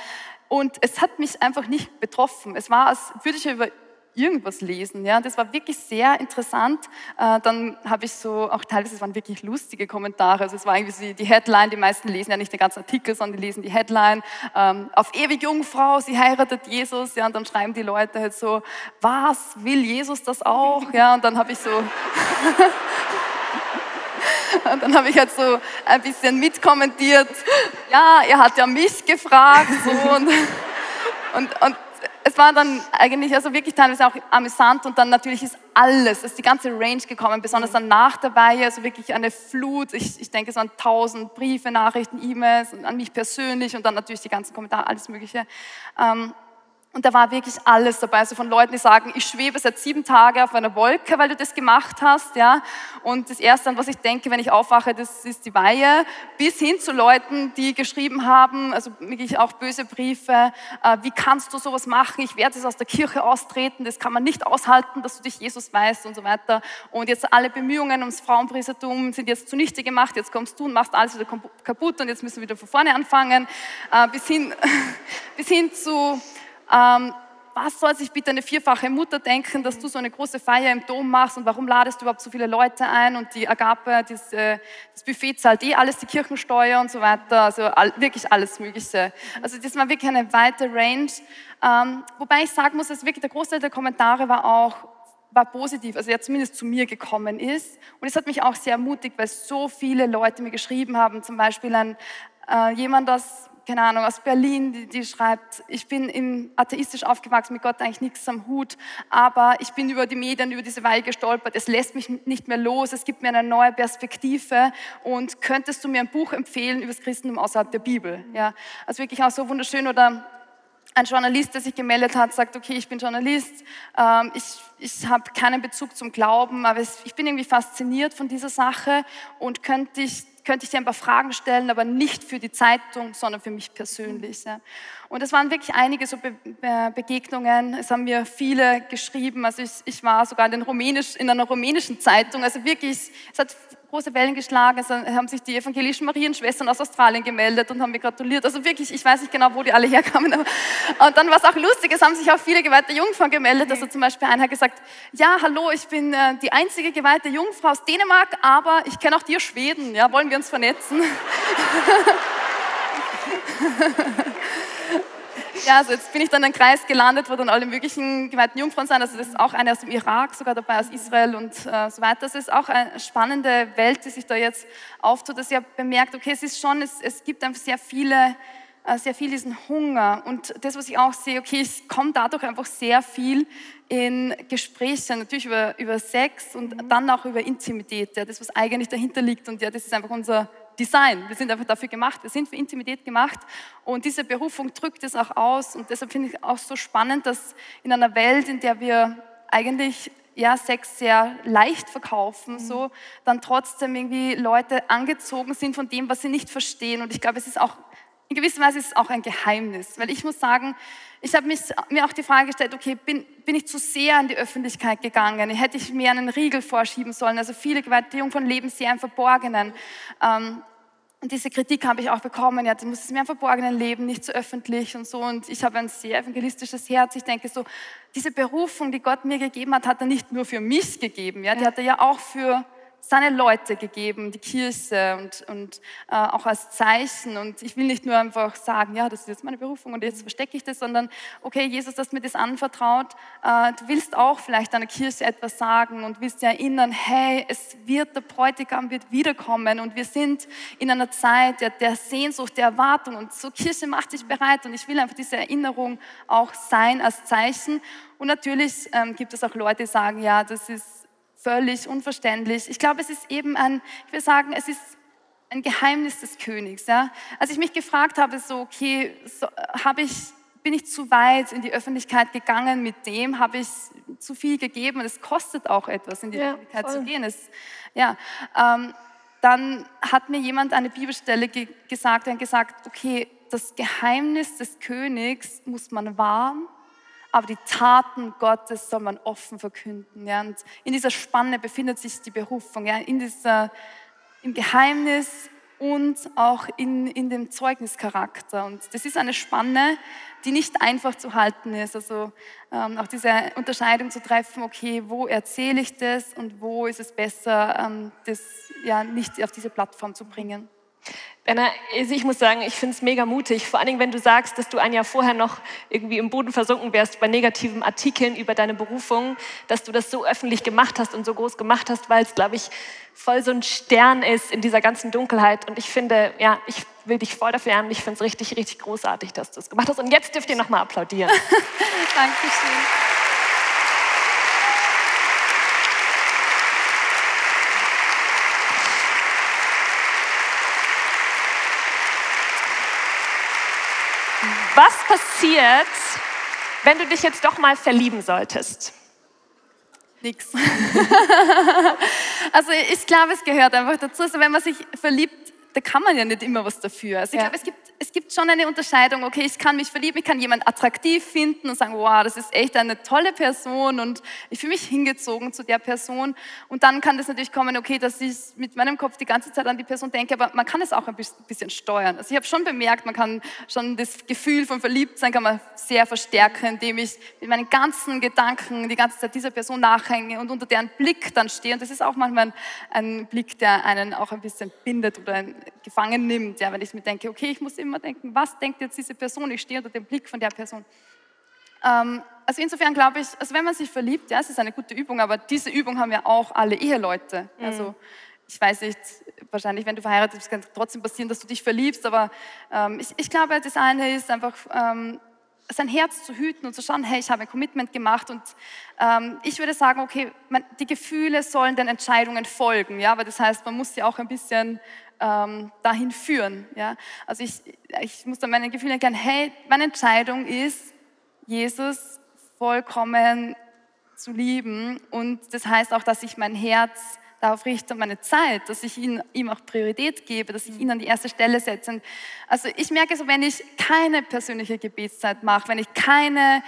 Und es hat mich einfach nicht betroffen. Es war, als würde ich über irgendwas lesen. Ja, das war wirklich sehr interessant. Äh, dann habe ich so, auch teilweise, waren wirklich lustige Kommentare. Also es war irgendwie die Headline, die meisten lesen ja nicht den ganzen Artikel, sondern die lesen die Headline. Ähm, auf ewig Jungfrau, sie heiratet Jesus. Ja, und dann schreiben die Leute halt so, was, will Jesus das auch? Ja, und dann habe ich so... <laughs> Und dann habe ich halt so ein bisschen mitkommentiert, ja, er hat ja mich gefragt. So, und, und, und es war dann eigentlich also wirklich teilweise auch amüsant und dann natürlich ist alles, ist die ganze Range gekommen, besonders dann nach der Weihe, also wirklich eine Flut. Ich, ich denke, es waren tausend Briefe, Nachrichten, E-Mails an mich persönlich und dann natürlich die ganzen Kommentare, alles Mögliche. Ähm, und da war wirklich alles dabei, also von Leuten, die sagen, ich schwebe seit sieben Tagen auf einer Wolke, weil du das gemacht hast, ja. Und das Erste, an was ich denke, wenn ich aufwache, das ist die Weihe, bis hin zu Leuten, die geschrieben haben, also wirklich auch böse Briefe, äh, wie kannst du sowas machen? Ich werde es aus der Kirche austreten, das kann man nicht aushalten, dass du dich Jesus weißt und so weiter. Und jetzt alle Bemühungen ums Frauenpriestertum sind jetzt zunichte gemacht, jetzt kommst du und machst alles wieder kaputt und jetzt müssen wir wieder von vorne anfangen, äh, bis hin, <laughs> bis hin zu ähm, was soll sich bitte eine vierfache Mutter denken, dass du so eine große Feier im Dom machst und warum ladest du überhaupt so viele Leute ein und die Agape, das, äh, das Buffet zahlt eh alles, die Kirchensteuer und so weiter, also wirklich alles Mögliche. Also das war wirklich eine weite Range. Ähm, wobei ich sagen muss, dass wirklich der Großteil der Kommentare war auch war positiv, also er zumindest zu mir gekommen ist. Und es hat mich auch sehr ermutigt, weil so viele Leute mir geschrieben haben, zum Beispiel ein, äh, jemand aus keine Ahnung, aus Berlin, die, die schreibt, ich bin in, atheistisch aufgewachsen, mit Gott eigentlich nichts am Hut, aber ich bin über die Medien, über diese Weihe gestolpert, es lässt mich nicht mehr los, es gibt mir eine neue Perspektive. Und könntest du mir ein Buch empfehlen über das Christentum außerhalb der Bibel? Ja, also wirklich auch so wunderschön. Oder ein Journalist, der sich gemeldet hat, sagt, okay, ich bin Journalist, ähm, ich, ich habe keinen Bezug zum Glauben, aber ich bin irgendwie fasziniert von dieser Sache. Und könnte ich könnte ich dir ein paar Fragen stellen, aber nicht für die Zeitung, sondern für mich persönlich. Ja. Und es waren wirklich einige so Be Be Begegnungen. Es haben mir viele geschrieben. Also ich, ich war sogar in, Rumänisch, in, einer rumänischen Zeitung. Also wirklich, es hat große Wellen geschlagen. Es haben sich die evangelischen Marienschwestern aus Australien gemeldet und haben mir gratuliert. Also wirklich, ich weiß nicht genau, wo die alle herkamen. Und dann war es auch lustig, es haben sich auch viele geweihte Jungfrauen gemeldet. Also zum Beispiel einer hat gesagt, ja, hallo, ich bin äh, die einzige geweihte Jungfrau aus Dänemark, aber ich kenne auch dir Schweden. Ja, wollen wir uns vernetzen? <laughs> Ja, also jetzt bin ich dann in einem Kreis gelandet, wo dann alle möglichen geweihten Jungfrauen sind. Also das ist auch eine aus dem Irak, sogar dabei aus Israel und äh, so weiter. Das ist auch eine spannende Welt, die sich da jetzt auftut, dass ihr bemerkt, okay, es ist schon, es, es gibt einfach sehr viele, äh, sehr viel diesen Hunger. Und das, was ich auch sehe, okay, es kommt dadurch einfach sehr viel in Gespräche, natürlich über, über Sex und dann auch über Intimität, ja, das, was eigentlich dahinter liegt. Und ja, das ist einfach unser Design. Wir sind einfach dafür gemacht. Wir sind für Intimität gemacht. Und diese Berufung drückt es auch aus. Und deshalb finde ich auch so spannend, dass in einer Welt, in der wir eigentlich ja, Sex sehr leicht verkaufen, mhm. so, dann trotzdem irgendwie Leute angezogen sind von dem, was sie nicht verstehen. Und ich glaube, es ist auch in gewisser Weise ist es auch ein Geheimnis, weil ich muss sagen, ich habe mir auch die Frage gestellt, okay, bin, bin ich zu sehr in die Öffentlichkeit gegangen? Hätte ich mir einen Riegel vorschieben sollen? Also viele Gewaltierung von leben sehr im Verborgenen. Ähm, und diese Kritik habe ich auch bekommen, ja, du musst es mehr im Verborgenen leben, nicht so öffentlich und so. Und ich habe ein sehr evangelistisches Herz. Ich denke so, diese Berufung, die Gott mir gegeben hat, hat er nicht nur für mich gegeben, ja, die hat er ja auch für seine Leute gegeben, die Kirche und, und äh, auch als Zeichen. Und ich will nicht nur einfach sagen, ja, das ist jetzt meine Berufung und jetzt verstecke ich das, sondern, okay, Jesus, du hast mir das anvertraut. Äh, du willst auch vielleicht deiner Kirche etwas sagen und willst dir erinnern, hey, es wird, der Bräutigam wird wiederkommen und wir sind in einer Zeit der, der Sehnsucht, der Erwartung und so Kirche macht dich bereit und ich will einfach diese Erinnerung auch sein als Zeichen. Und natürlich ähm, gibt es auch Leute, die sagen, ja, das ist völlig unverständlich. Ich glaube, es ist eben ein, ich will sagen, es ist ein Geheimnis des Königs. Ja? Als ich mich gefragt habe, so, okay, so, habe ich, bin ich zu weit in die Öffentlichkeit gegangen mit dem, habe ich zu viel gegeben und es kostet auch etwas, in die ja, Öffentlichkeit voll. zu gehen. Es, ja, ähm, dann hat mir jemand eine Bibelstelle ge gesagt und gesagt, okay, das Geheimnis des Königs muss man wahren aber die Taten Gottes soll man offen verkünden. Ja? Und in dieser Spanne befindet sich die Berufung, ja? in dieser, im Geheimnis und auch in, in dem Zeugnischarakter. Und das ist eine Spanne, die nicht einfach zu halten ist. Also ähm, auch diese Unterscheidung zu treffen, okay, wo erzähle ich das und wo ist es besser, ähm, das ja nicht auf diese Plattform zu bringen. Benna, also ich muss sagen, ich finde es mega mutig, vor allen Dingen, wenn du sagst, dass du ein Jahr vorher noch irgendwie im Boden versunken wärst bei negativen Artikeln über deine Berufung, dass du das so öffentlich gemacht hast und so groß gemacht hast, weil es, glaube ich, voll so ein Stern ist in dieser ganzen Dunkelheit. Und ich finde, ja, ich will dich voll dafür lernen. Ich finde es richtig, richtig großartig, dass du es gemacht hast. Und jetzt dürft ihr nochmal applaudieren. <laughs> Dankeschön. Was passiert, wenn du dich jetzt doch mal verlieben solltest? Nix. <laughs> also ich glaube, es gehört einfach dazu. Also wenn man sich verliebt, da kann man ja nicht immer was dafür. Also ich ja. glaube, es gibt es gibt schon eine Unterscheidung, okay, ich kann mich verlieben, ich kann jemanden attraktiv finden und sagen, wow, das ist echt eine tolle Person und ich fühle mich hingezogen zu der Person. Und dann kann das natürlich kommen, okay, dass ich mit meinem Kopf die ganze Zeit an die Person denke, aber man kann es auch ein bisschen steuern. Also ich habe schon bemerkt, man kann schon das Gefühl von Verliebtsein kann man sehr verstärken, indem ich mit meinen ganzen Gedanken die ganze Zeit dieser Person nachhänge und unter deren Blick dann stehe. Und das ist auch manchmal ein, ein Blick, der einen auch ein bisschen bindet oder gefangen nimmt, ja, wenn ich mir denke, okay, ich muss immer denken, was denkt jetzt diese Person? Ich stehe unter dem Blick von der Person. Ähm, also insofern glaube ich, also wenn man sich verliebt, ja, es ist eine gute Übung, aber diese Übung haben ja auch alle Eheleute. Mhm. Also ich weiß nicht, wahrscheinlich, wenn du verheiratet bist, kann es trotzdem passieren, dass du dich verliebst, aber ähm, ich, ich, glaube, das eine ist einfach, ähm, sein Herz zu hüten und zu schauen, hey, ich habe ein Commitment gemacht und ähm, ich würde sagen, okay, man, die Gefühle sollen den Entscheidungen folgen, ja, aber das heißt, man muss sie auch ein bisschen ähm, dahin führen. Ja? Also ich, ich muss dann meine Gefühle erkennen, hey, meine Entscheidung ist, Jesus vollkommen zu lieben und das heißt auch, dass ich mein Herz darauf richte und meine Zeit, dass ich ihn, ihm auch Priorität gebe, dass ich ihn an die erste Stelle setze. Also ich merke so, wenn ich keine persönliche Gebetszeit mache, wenn ich keine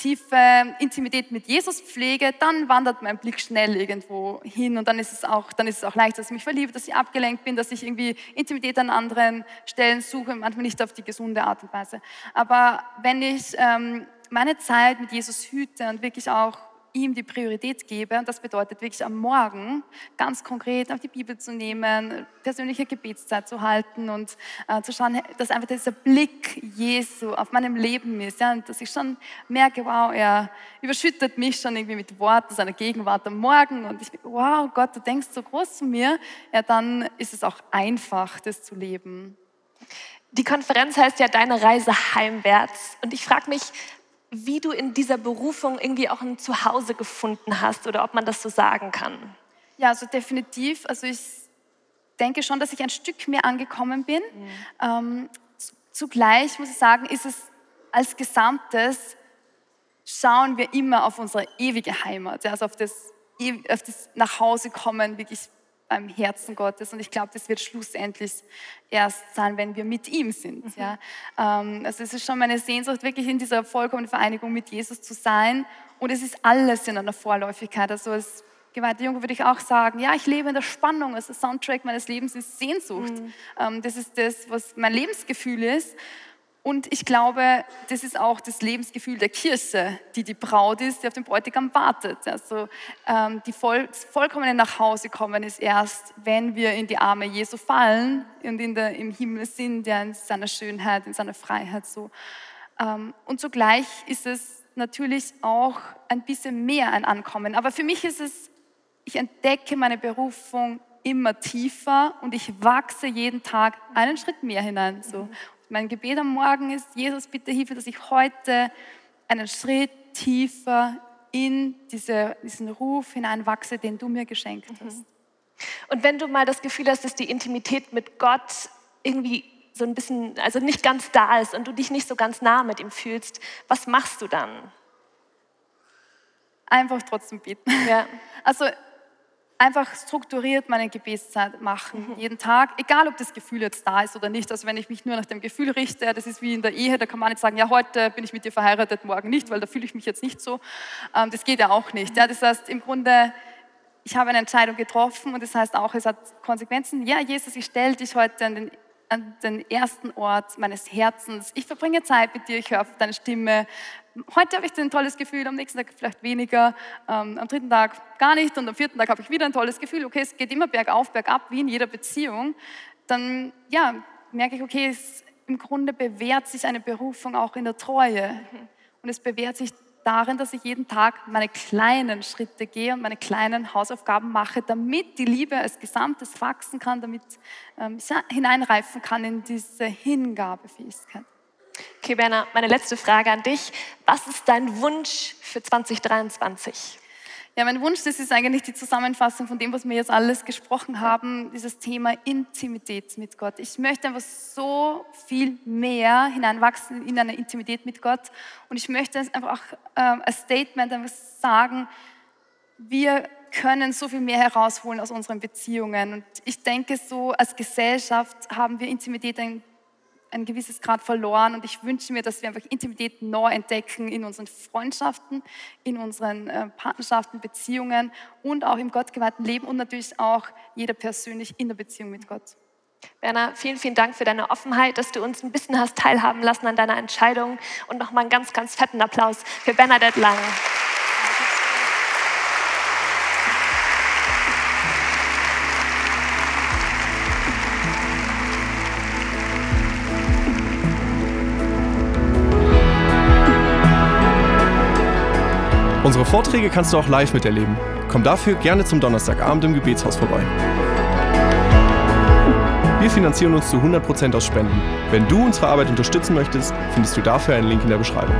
tiefe Intimität mit Jesus pflege, dann wandert mein Blick schnell irgendwo hin und dann ist es auch, dann ist es auch leicht, dass ich mich verliebe, dass ich abgelenkt bin, dass ich irgendwie Intimität an anderen Stellen suche, manchmal nicht auf die gesunde Art und Weise. Aber wenn ich ähm, meine Zeit mit Jesus hüte und wirklich auch ihm die Priorität gebe. Und das bedeutet wirklich am Morgen ganz konkret auf die Bibel zu nehmen, persönliche Gebetszeit zu halten und äh, zu schauen, dass einfach dieser Blick Jesu auf meinem Leben ist. Ja, und dass ich schon merke, wow, er überschüttet mich schon irgendwie mit Worten seiner Gegenwart am Morgen. Und ich denke, wow, Gott, du denkst so groß zu mir. Ja, dann ist es auch einfach, das zu leben. Die Konferenz heißt ja Deine Reise heimwärts. Und ich frage mich, wie du in dieser Berufung irgendwie auch ein Zuhause gefunden hast oder ob man das so sagen kann. Ja, also definitiv. Also ich denke schon, dass ich ein Stück mehr angekommen bin. Mhm. Ähm, zugleich muss ich sagen, ist es als Gesamtes, schauen wir immer auf unsere ewige Heimat, also auf das, auf das Nachhause kommen, wirklich beim Herzen Gottes. Und ich glaube, das wird schlussendlich erst sein, wenn wir mit ihm sind. Mhm. Ja. Ähm, also es ist schon meine Sehnsucht, wirklich in dieser vollkommenen Vereinigung mit Jesus zu sein. Und es ist alles in einer Vorläufigkeit. Also als geweihte Junge würde ich auch sagen, ja, ich lebe in der Spannung. Also Soundtrack meines Lebens ist Sehnsucht. Mhm. Ähm, das ist das, was mein Lebensgefühl ist. Und ich glaube, das ist auch das Lebensgefühl der Kirche, die die Braut ist, die auf den Bräutigam wartet. Also ähm, die voll, das vollkommene Nachhause kommen ist erst, wenn wir in die Arme Jesu fallen und in der, im Himmel sind, der in seiner Schönheit, in seiner Freiheit so. Ähm, und zugleich ist es natürlich auch ein bisschen mehr ein Ankommen. Aber für mich ist es, ich entdecke meine Berufung immer tiefer und ich wachse jeden Tag einen Schritt mehr hinein. So. Mein Gebet am Morgen ist, Jesus, bitte hilf mir, dass ich heute einen Schritt tiefer in diese, diesen Ruf hineinwachse, den du mir geschenkt mhm. hast. Und wenn du mal das Gefühl hast, dass die Intimität mit Gott irgendwie so ein bisschen, also nicht ganz da ist und du dich nicht so ganz nah mit ihm fühlst, was machst du dann? Einfach trotzdem beten. Ja. <laughs> Also einfach strukturiert meine Gebetszeit machen, mhm. jeden Tag, egal ob das Gefühl jetzt da ist oder nicht. Also wenn ich mich nur nach dem Gefühl richte, das ist wie in der Ehe, da kann man nicht sagen, ja, heute bin ich mit dir verheiratet, morgen nicht, weil da fühle ich mich jetzt nicht so. Ähm, das geht ja auch nicht. Ja, das heißt, im Grunde, ich habe eine Entscheidung getroffen und das heißt auch, es hat Konsequenzen. Ja, Jesus, ich stelle dich heute an den an den ersten Ort meines Herzens. Ich verbringe Zeit mit dir, ich höre auf deine Stimme. Heute habe ich ein tolles Gefühl, am nächsten Tag vielleicht weniger, ähm, am dritten Tag gar nicht und am vierten Tag habe ich wieder ein tolles Gefühl. Okay, es geht immer bergauf, bergab, wie in jeder Beziehung. Dann ja, merke ich, okay, es, im Grunde bewährt sich eine Berufung auch in der Treue. Mhm. Und es bewährt sich darin, dass ich jeden Tag meine kleinen Schritte gehe und meine kleinen Hausaufgaben mache, damit die Liebe als Gesamtes wachsen kann, damit ähm, ich hineinreifen kann in diese Hingabefähigkeit. Okay, Berner, meine letzte Frage an dich. Was ist dein Wunsch für 2023? Ja, mein Wunsch, das ist eigentlich die Zusammenfassung von dem, was wir jetzt alles gesprochen haben, dieses Thema Intimität mit Gott. Ich möchte einfach so viel mehr hineinwachsen in eine Intimität mit Gott und ich möchte einfach auch äh, als Statement einfach sagen, wir können so viel mehr herausholen aus unseren Beziehungen. Und ich denke, so als Gesellschaft haben wir Intimität ein ein gewisses Grad verloren und ich wünsche mir, dass wir einfach Intimität neu entdecken in unseren Freundschaften, in unseren äh, Partnerschaften, Beziehungen und auch im gottgeweihten Leben und natürlich auch jeder persönlich in der Beziehung mit Gott. Werner, vielen, vielen Dank für deine Offenheit, dass du uns ein bisschen hast teilhaben lassen an deiner Entscheidung und nochmal einen ganz, ganz fetten Applaus für Bernadette Lange. Unsere Vorträge kannst du auch live miterleben. Komm dafür gerne zum Donnerstagabend im Gebetshaus vorbei. Wir finanzieren uns zu 100% aus Spenden. Wenn du unsere Arbeit unterstützen möchtest, findest du dafür einen Link in der Beschreibung.